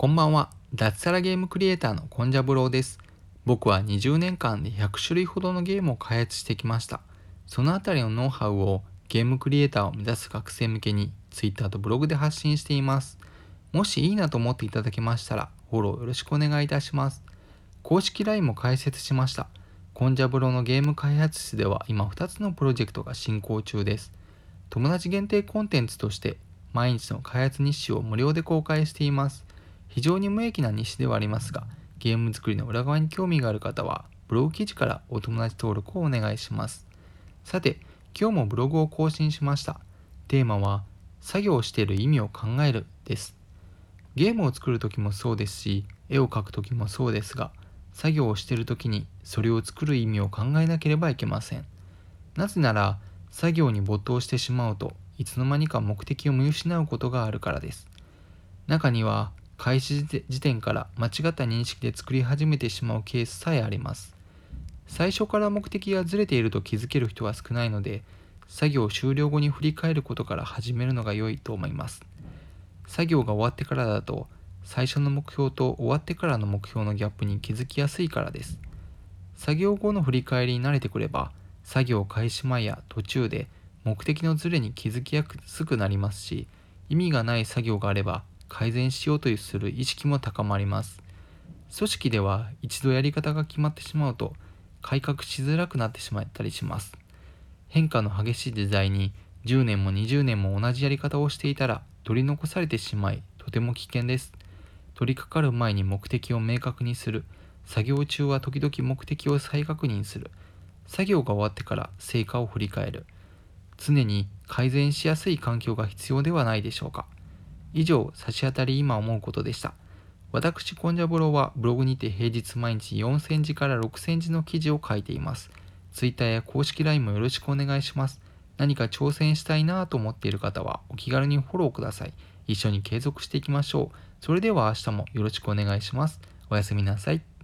こんばんは。脱サラゲームクリエイターのコンジャブローです。僕は20年間で100種類ほどのゲームを開発してきました。そのあたりのノウハウをゲームクリエイターを目指す学生向けに Twitter とブログで発信しています。もしいいなと思っていただけましたらフォローよろしくお願いいたします。公式 LINE も開設しました。コンジャブローのゲーム開発室では今2つのプロジェクトが進行中です。友達限定コンテンツとして毎日の開発日誌を無料で公開しています。非常に無益な日誌ではありますが、ゲーム作りの裏側に興味がある方は、ブログ記事からお友達登録をお願いします。さて、今日もブログを更新しました。テーマは、作業をしている意味を考えるです。ゲームを作る時もそうですし、絵を描く時もそうですが、作業をしている時にそれを作る意味を考えなければいけません。なぜなら、作業に没頭してしまうといつの間にか目的を見失うことがあるからです。中には開始時点から間違った認識で作り始めてしまうケースさえあります。最初から目的がずれていると気づける人は少ないので、作業終了後に振り返ることから始めるのが良いと思います。作業が終わってからだと、最初の目標と終わってからの目標のギャップに気づきやすいからです。作業後の振り返りに慣れてくれば、作業開始前や途中で目的のズレに気づきやすくなりますし、意味がない作業があれば改善しようとする意識も高まります。組織では一度やり方が決まってしまうと改革しづらくなってしまったりします。変化の激しい時代に10年も20年も同じやり方をしていたら取り残されてしまいとても危険です。取り掛かる前に目的を明確にする。作業中は時々目的を再確認する。作業が終わってから成果を振り返る。常に改善しやすい環境が必要ではないでしょうか。以上、差し当たり今思うことでした。私、コンジャブロはブログにて平日毎日4センチから6センチの記事を書いています。Twitter や公式 LINE もよろしくお願いします。何か挑戦したいなと思っている方はお気軽にフォローください。一緒に継続していきましょう。それでは明日もよろしくお願いします。おやすみなさい。